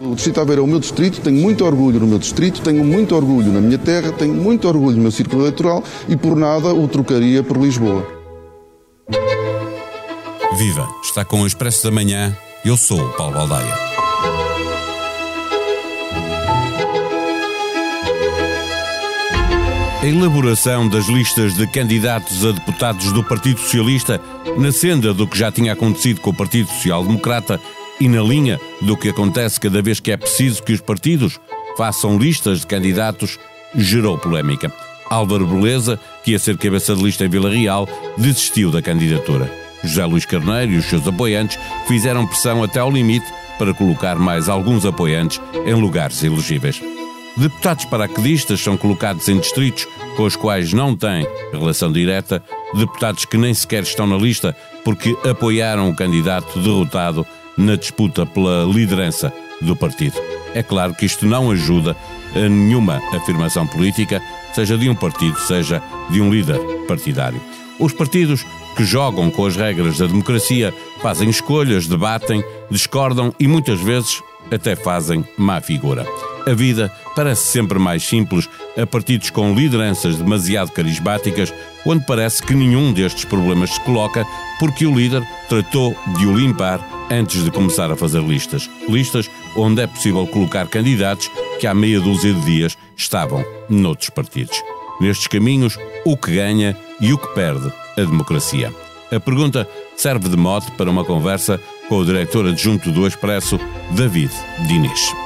O Distrito Aveiro é o meu distrito, tenho muito orgulho no meu distrito, tenho muito orgulho na minha terra, tenho muito orgulho no meu círculo eleitoral e por nada o trocaria por Lisboa. Viva! Está com o Expresso da Manhã. Eu sou o Paulo Baldaia. A elaboração das listas de candidatos a deputados do Partido Socialista, na senda do que já tinha acontecido com o Partido Social Democrata e na linha do que acontece cada vez que é preciso que os partidos façam listas de candidatos, gerou polémica. Álvaro Beleza, que ia ser cabeça de lista em Vila Real, desistiu da candidatura. José Luís Carneiro e os seus apoiantes fizeram pressão até ao limite para colocar mais alguns apoiantes em lugares elegíveis. Deputados paraquedistas são colocados em distritos com os quais não têm relação direta, deputados que nem sequer estão na lista porque apoiaram o candidato derrotado na disputa pela liderança do partido. É claro que isto não ajuda a nenhuma afirmação política, seja de um partido, seja de um líder partidário. Os partidos que jogam com as regras da democracia fazem escolhas, debatem, discordam e muitas vezes até fazem má figura. A vida parece sempre mais simples a partidos com lideranças demasiado carismáticas, onde parece que nenhum destes problemas se coloca porque o líder tratou de o limpar antes de começar a fazer listas. Listas onde é possível colocar candidatos que há meia dúzia de dias estavam noutros partidos. Nestes caminhos, o que ganha e o que perde a democracia. A pergunta serve de mote para uma conversa com o diretor adjunto do Expresso, David Diniz.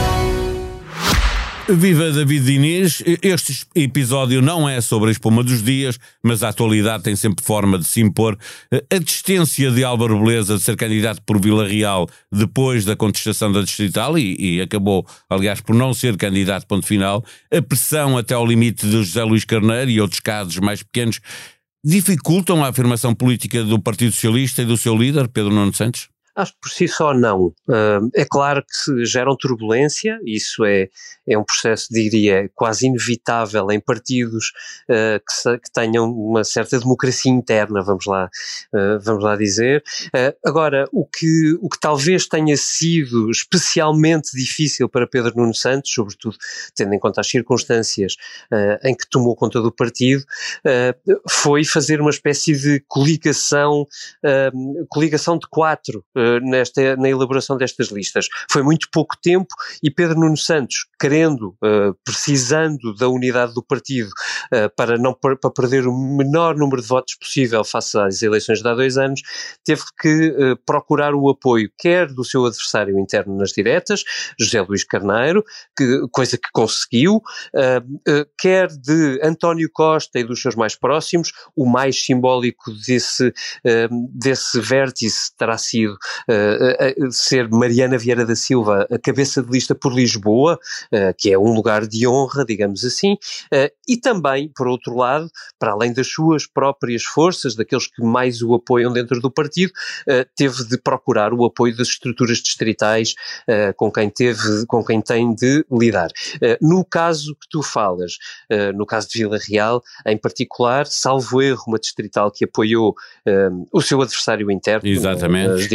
Viva David Diniz, este episódio não é sobre a espuma dos dias, mas a atualidade tem sempre forma de se impor. A distância de Álvaro Beleza de ser candidato por Vila Real depois da contestação da Distrital e, e, acabou, aliás, por não ser candidato ponto final, a pressão até ao limite de José Luís Carneiro e outros casos mais pequenos dificultam a afirmação política do Partido Socialista e do seu líder, Pedro Nuno Santos? Acho que por si só não. é claro que geram turbulência, isso é, é um processo, diria, quase inevitável em partidos uh, que, que, tenham uma certa democracia interna, vamos lá, uh, vamos lá dizer. Uh, agora, o que, o que talvez tenha sido especialmente difícil para Pedro Nuno Santos, sobretudo tendo em conta as circunstâncias em que tomou conta do partido, foi fazer uma espécie de coligação, coligação de quatro nesta, na elaboração destas listas. Foi muito pouco tempo e Pedro Nuno Santos, querendo, uh, precisando da unidade do partido uh, para não para perder o menor número de votos possível face às eleições de há dois anos, teve que procurar o apoio quer do seu adversário interno nas diretas, José Luís Carneiro, que, coisa que conseguiu, quer de António Costa e dos seus mais próximos, o mais simbólico desse, desse vértice terá sido ser Mariana Vieira da Silva a cabeça de lista por Lisboa, que é um lugar de honra, digamos assim, e também, por outro lado, para além das suas próprias forças, daqueles que mais o apoiam dentro do partido, teve de procurar o apoio das estruturas distritais com quem teve, com quem tem de lidar. no caso que tu falas, no caso de Vila Real, em particular, salvo erro, uma distrital que apoiou o seu adversário interno, Exatamente. as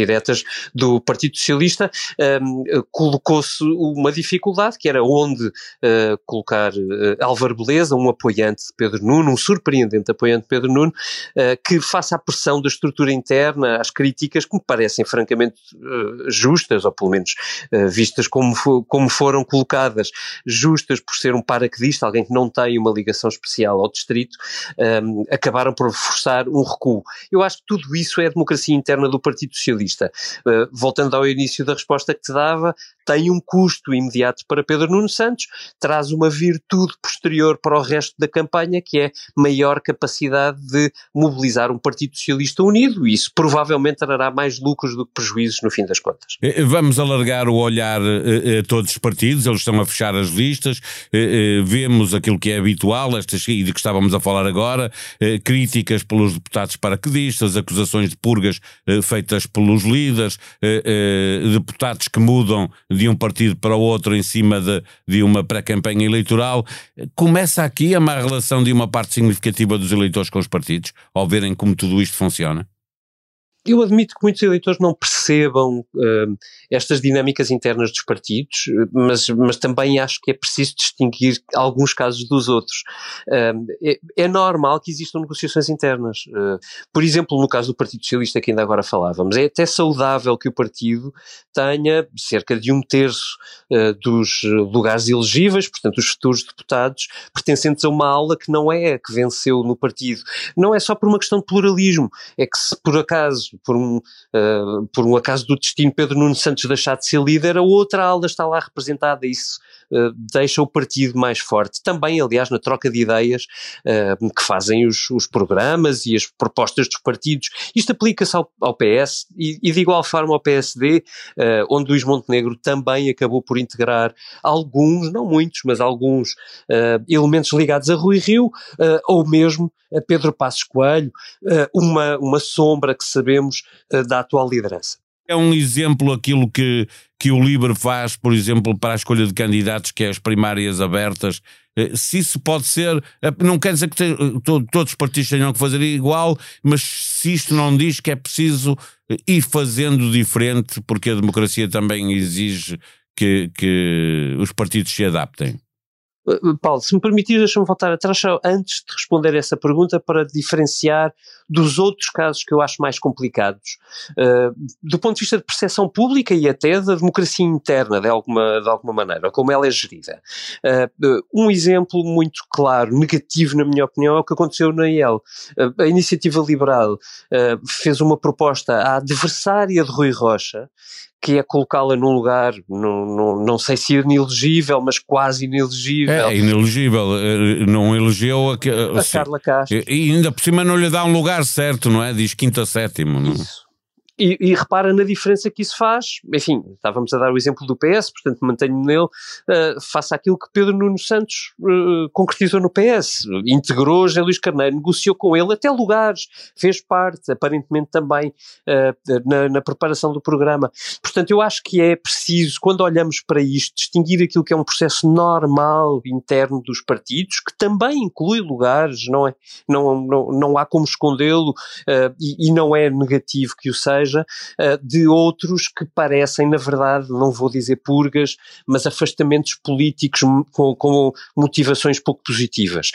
do Partido Socialista, colocou-se uma dificuldade, que era onde uh, colocar uh, Álvaro Beleza, um apoiante de Pedro Nuno, um surpreendente apoiante de Pedro Nuno, uh, que faça a pressão da estrutura interna, às críticas que me parecem francamente justas, ou pelo menos vistas como, como foram colocadas, justas por ser um paraquedista, alguém que não tem uma ligação especial ao distrito, um, acabaram por forçar um recuo. Eu acho que tudo isso é a democracia interna do Partido Socialista. Uh, voltando ao início da resposta que te dava, tem um custo imediato para Pedro Nuno Santos, traz uma virtude posterior para o resto da campanha, que é maior capacidade de mobilizar um Partido Socialista unido, e isso provavelmente trará mais lucros do que prejuízos no fim das contas. Eh, vamos alargar o olhar a todos os partidos, eles estão a fechar as listas, vemos aquilo que é habitual, estas e de que estávamos a falar agora, críticas pelos deputados paraquedistas, acusações de purgas feitas pelos líderes, deputados que mudam de um partido para o outro em cima de, de uma pré-campanha eleitoral. Começa aqui a má relação de uma parte significativa dos eleitores com os partidos, ao verem como tudo isto funciona? Eu admito que muitos eleitores não percebam uh, estas dinâmicas internas dos partidos, mas, mas também acho que é preciso distinguir alguns casos dos outros. Uh, é, é, normal que existam negociações internas. Uh, por exemplo, no caso do Partido Socialista, que ainda agora falávamos, é até saudável que o partido tenha cerca de um terço dos lugares elegíveis, portanto, os futuros deputados, pertencentes a uma aula que não é a que venceu no partido. Não é só por uma questão de pluralismo, é que se por acaso por um, uh, por um acaso do destino Pedro Nuno Santos deixar de ser líder, a outra ala está lá representada, isso uh, deixa o partido mais forte. Também, aliás, na troca de ideias uh, que fazem os, os, programas e as propostas dos partidos. Isto aplica-se ao, ao, PS e, e, de igual forma ao PSD, onde Luís Montenegro também acabou por integrar alguns, não muitos, mas alguns elementos ligados a Rui Rio, ou mesmo a Pedro Passos Coelho, uma, uma sombra que sabemos da atual liderança. É um exemplo aquilo que, que o LIBRE faz, por exemplo, para a escolha de candidatos, que é as primárias abertas. Eh, se isso pode ser, eh, não quer dizer que te, todos os partidos tenham que fazer igual, mas se isto não diz que é preciso eh, ir fazendo diferente, porque a democracia também exige que, que os partidos se adaptem. Eh, Paulo, se me permitir, deixa-me voltar atrás antes de responder essa pergunta para diferenciar dos outros casos que eu acho mais complicados, uh, do ponto de vista de percepção pública e até da democracia interna, de alguma, de alguma maneira, como ela é gerida. Uh, um exemplo muito claro, negativo na minha opinião, é o que aconteceu na IEL. Uh, a Iniciativa Liberal fez uma proposta à adversária de Rui Rocha, que é colocá-la num lugar, não, não, não sei se inelegível, mas quase inelegível. É, inelegível, não elegeu a, a Carla Castro. E ainda por cima não lhe dá um lugar certo, não é? Diz quinta sétimo. Não? Isso. E, e, repara na diferença que isso faz. Enfim, estávamos a dar o exemplo do PS, portanto mantenho-me nele, uh, face àquilo que Pedro Nuno Santos uh, concretizou no PS. Integrou José Luís Carneiro, negociou com ele até lugares, fez parte, aparentemente também, uh, na, na, preparação do programa. Portanto, eu acho que é preciso, quando olhamos para isto, distinguir aquilo que é um processo normal interno dos partidos, que também inclui lugares, não é? Não, não, não há como escondê-lo e, e não é negativo que o seja seja, eh, de outros que parecem, na verdade, não vou dizer purgas, mas afastamentos políticos com, com motivações pouco positivas.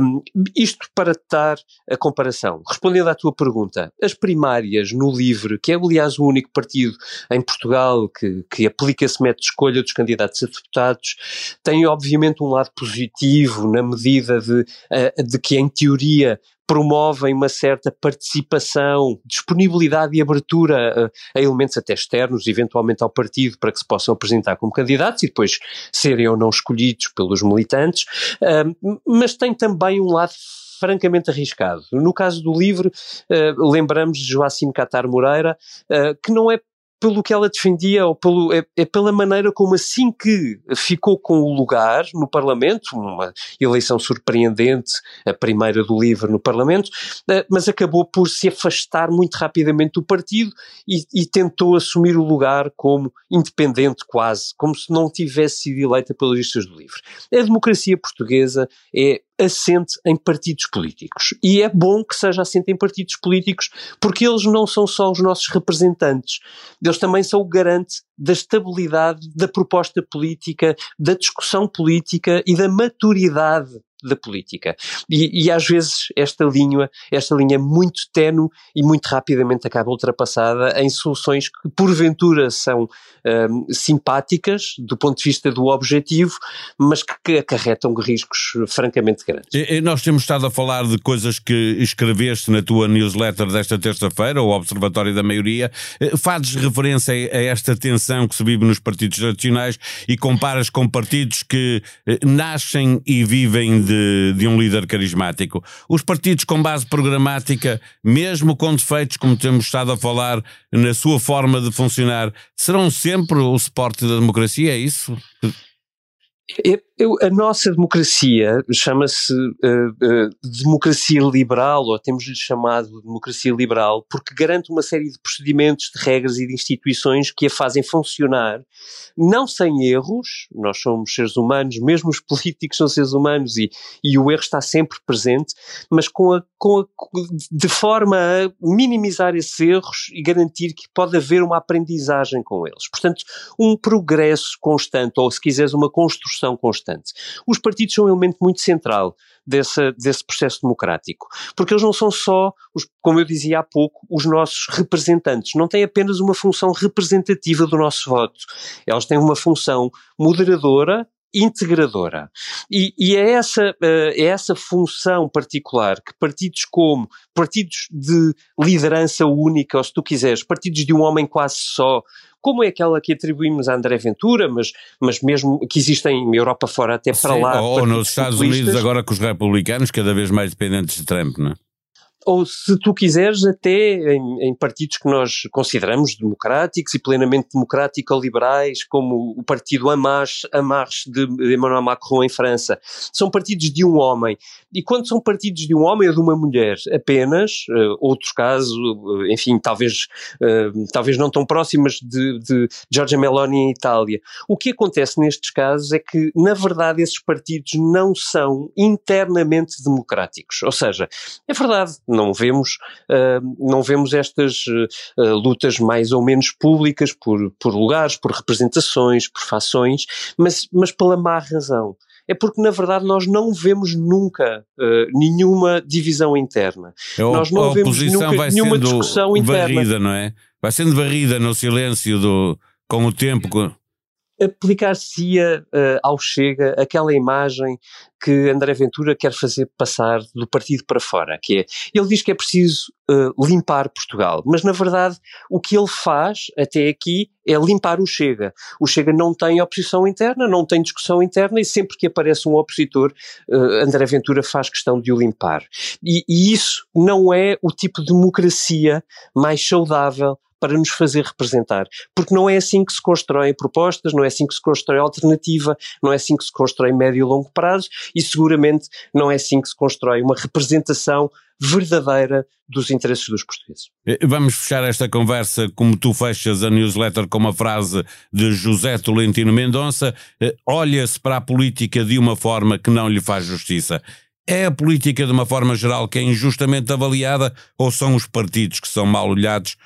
Um, isto para dar a comparação. Respondendo à tua pergunta, as primárias no LIVRE, que é aliás o único partido em Portugal que, que aplica esse método de escolha dos candidatos a deputados, tem obviamente um lado positivo na medida de, eh, de que, em teoria, promovem uma certa participação, disponibilidade e abertura a, a, elementos até externos, eventualmente ao partido, para que se possam apresentar como candidatos e depois serem ou não escolhidos pelos militantes, uh, mas tem também um lado francamente arriscado. No caso do LIVRE, uh, lembramos de Joacim Catar Moreira, uh, que não é pelo que ela defendia, ou pelo, é, é, pela maneira como assim que ficou com o lugar no Parlamento, uma eleição surpreendente, a primeira do LIVRE no Parlamento, eh, mas acabou por se afastar muito rapidamente do partido e, e, tentou assumir o lugar como independente quase, como se não tivesse sido eleita pelas listas do LIVRE. A democracia portuguesa é assente em partidos políticos. E é bom que seja assente em partidos políticos, porque eles não são só os nossos representantes, eles também são o garante da estabilidade da proposta política, da discussão política e da maturidade da política. E, e, às vezes esta linha, esta linha é muito tenue e muito rapidamente acaba ultrapassada em soluções que porventura são um, simpáticas do ponto de vista do objetivo, mas que, acarretam riscos francamente grandes. E, nós temos estado a falar de coisas que escreveste na tua newsletter desta terça-feira, o Observatório da Maioria. Eh, fazes referência a esta tensão que se vive nos partidos tradicionais e comparas com partidos que eh, nascem e vivem de um líder carismático. Os partidos com base programática, mesmo com defeitos, como temos estado a falar, na sua forma de funcionar, serão sempre o suporte da democracia? É isso? Eu, a nossa democracia chama-se uh, uh, democracia liberal, ou temos-lhe chamado democracia liberal, porque garante uma série de procedimentos, de regras e de instituições que a fazem funcionar, não sem erros, nós somos seres humanos, mesmo os políticos são seres humanos e, e o erro está sempre presente, mas com a, com a, de forma a minimizar esses erros e garantir que pode haver uma aprendizagem com eles. Portanto, um progresso constante, ou se quiseres, uma construção constante importante. Os partidos são um elemento muito central desse, processo democrático, porque eles não são só, os, como eu dizia há pouco, os nossos representantes, não têm apenas uma função representativa do nosso voto, elas têm uma função moderadora integradora. E, e, é, essa, é essa função particular que partidos como partidos de liderança única, ou se tu quiseres, partidos de um homem quase só, como é aquela que atribuímos a André Ventura, mas, mas mesmo que existem em Europa fora até para Sim, lá. Ou nos Estados Unidos agora com os republicanos cada vez mais dependentes de Trump, não é? Ou se tu quiseres, até em, em, partidos que nós consideramos democráticos e plenamente democrático-liberais, como o partido Hamas de Emmanuel Macron em França. São partidos de um homem. E quando são partidos de um homem ou de uma mulher apenas, uh, outros casos, uh, enfim, talvez, uh, talvez não tão próximas de, de Giorgia Meloni em Itália, o que acontece nestes casos é que, na verdade, esses partidos não são internamente democráticos. Ou seja, é verdade, não vemos, uh, não vemos estas uh, lutas mais ou menos públicas por, por lugares, por representações, por fações, mas, mas pela má razão é porque, na verdade, nós não vemos nunca uh, nenhuma divisão interna. É nós não vemos nunca nenhuma discussão varrida, interna. não é? Vai sendo varrida no silêncio do, com o tempo. Com aplicar-se-ia uh, ao Chega aquela imagem que André Ventura quer fazer passar do partido para fora, que é, ele diz que é preciso uh, limpar Portugal, mas na verdade o que ele faz até aqui é limpar o Chega. O Chega não tem oposição interna, não tem discussão interna e sempre que aparece um opositor, uh, André Ventura faz questão de o limpar. E, e isso não é o tipo de democracia mais saudável para nos fazer representar. Porque não é assim que se constroem propostas, não é assim que se constrói alternativa, não é assim que se constrói médio e longo prazo e seguramente não é assim que se constrói uma representação verdadeira dos interesses dos portugueses. Eh, vamos fechar esta conversa como tu fechas a newsletter com uma frase de José Tolentino Mendonça: eh, olha-se para a política de uma forma que não lhe faz justiça. É a política de uma forma geral que é injustamente avaliada ou são os partidos que são mal olhados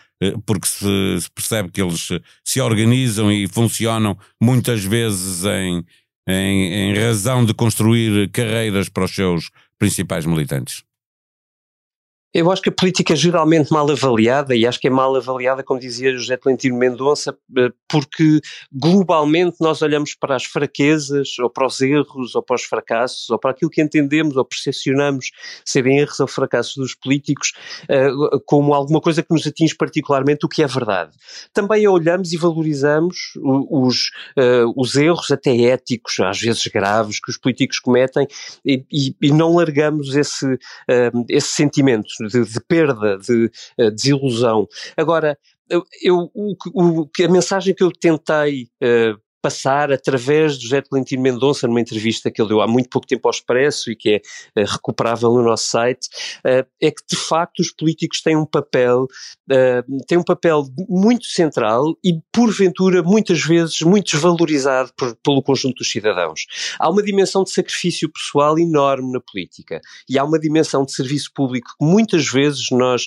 porque se, se, percebe que eles se organizam e funcionam muitas vezes em, em, em razão de construir carreiras para os seus principais militantes. Eu acho que a política é geralmente mal avaliada, e acho que é mal avaliada, como dizia José Tolentino Mendonça, eh, porque globalmente nós olhamos para as fraquezas, ou para os erros, ou para os fracassos, ou para aquilo que entendemos ou percepcionamos serem erros ou fracassos dos políticos, eh, como alguma coisa que nos atinge particularmente, o que é verdade. Também olhamos e valorizamos os, eh, os erros, até éticos, às vezes graves, que os políticos cometem, e, e, não largamos esse, esse sentimento de, de perda, de uh, desilusão. Agora, eu, o, o, a mensagem que eu tentei uh, passar através do José Tolentino Mendonça, numa entrevista que ele deu há muito pouco tempo ao Expresso e que é uh, recuperável no nosso site, uh, é que de facto os políticos têm um papel, uh, têm um papel muito central e porventura muitas vezes muito desvalorizado por, pelo conjunto dos cidadãos. Há uma dimensão de sacrifício pessoal enorme na política e há uma dimensão de serviço público que muitas vezes nós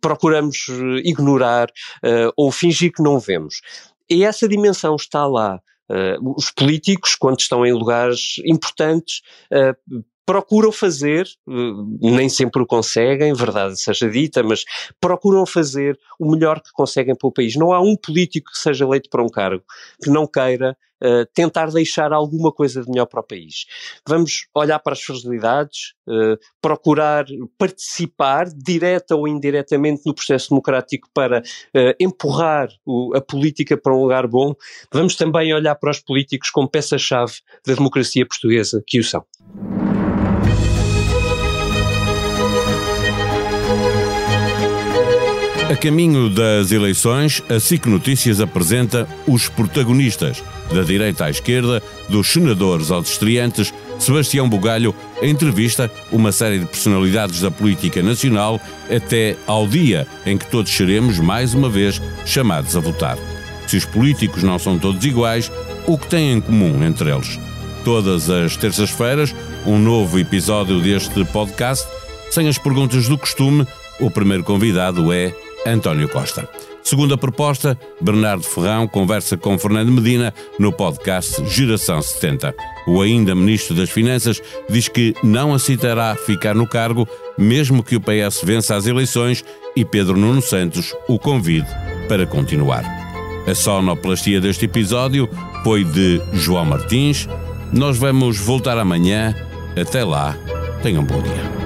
procuramos ignorar ou fingir que não vemos. E essa dimensão está lá Uh, os políticos, quando estão em lugares importantes, uh, procuram fazer, nem sempre o conseguem, verdade seja dita, mas procuram fazer o melhor que conseguem para o país. Não há um político que seja eleito para um cargo que não queira uh, tentar deixar alguma coisa de melhor para o país. Vamos olhar para as fragilidades, uh, procurar participar, direta ou indiretamente, no processo democrático para uh, empurrar o, a política para um lugar bom. Vamos também olhar para os políticos como peça-chave da democracia portuguesa, que o são. A caminho das eleições, a SIC Notícias apresenta os protagonistas, da direita à esquerda, dos senadores aos estreantes, Sebastião Bugalho entrevista uma série de personalidades da política nacional até ao dia em que todos seremos, mais uma vez, chamados a votar. Se os políticos não são todos iguais, o que têm em comum entre eles? Todas as terças-feiras, um novo episódio deste podcast. Sem as perguntas do costume, o primeiro convidado é António Costa. Segunda proposta, Bernardo Ferrão conversa com Fernando Medina no podcast Geração 70. O ainda Ministro das Finanças diz que não aceitará ficar no cargo, mesmo que o PS vença as eleições e Pedro Nuno Santos o convide para continuar. A sonoplastia deste episódio foi de João Martins. Nós vamos voltar amanhã. Até lá, tenham um bom dia.